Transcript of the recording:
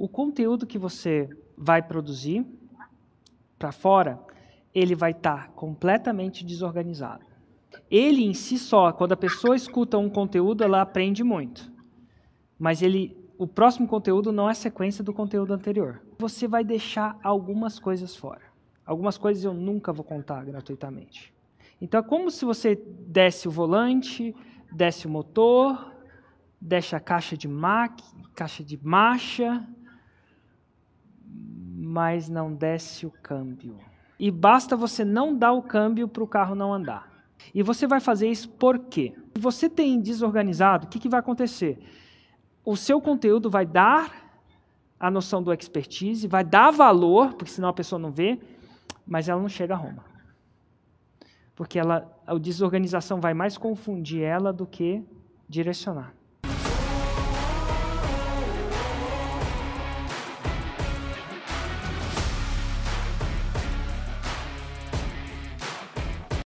o conteúdo que você vai produzir para fora, ele vai estar tá completamente desorganizado. Ele em si só, quando a pessoa escuta um conteúdo, ela aprende muito. Mas ele, o próximo conteúdo não é sequência do conteúdo anterior. Você vai deixar algumas coisas fora. Algumas coisas eu nunca vou contar gratuitamente. Então é como se você desse o volante, desse o motor, desse a caixa de máquina, caixa de marcha, mas não desce o câmbio. E basta você não dar o câmbio para o carro não andar. E você vai fazer isso por quê? Se você tem desorganizado, o que, que vai acontecer? O seu conteúdo vai dar a noção do expertise, vai dar valor, porque senão a pessoa não vê, mas ela não chega a Roma. Porque ela, a desorganização vai mais confundir ela do que direcionar.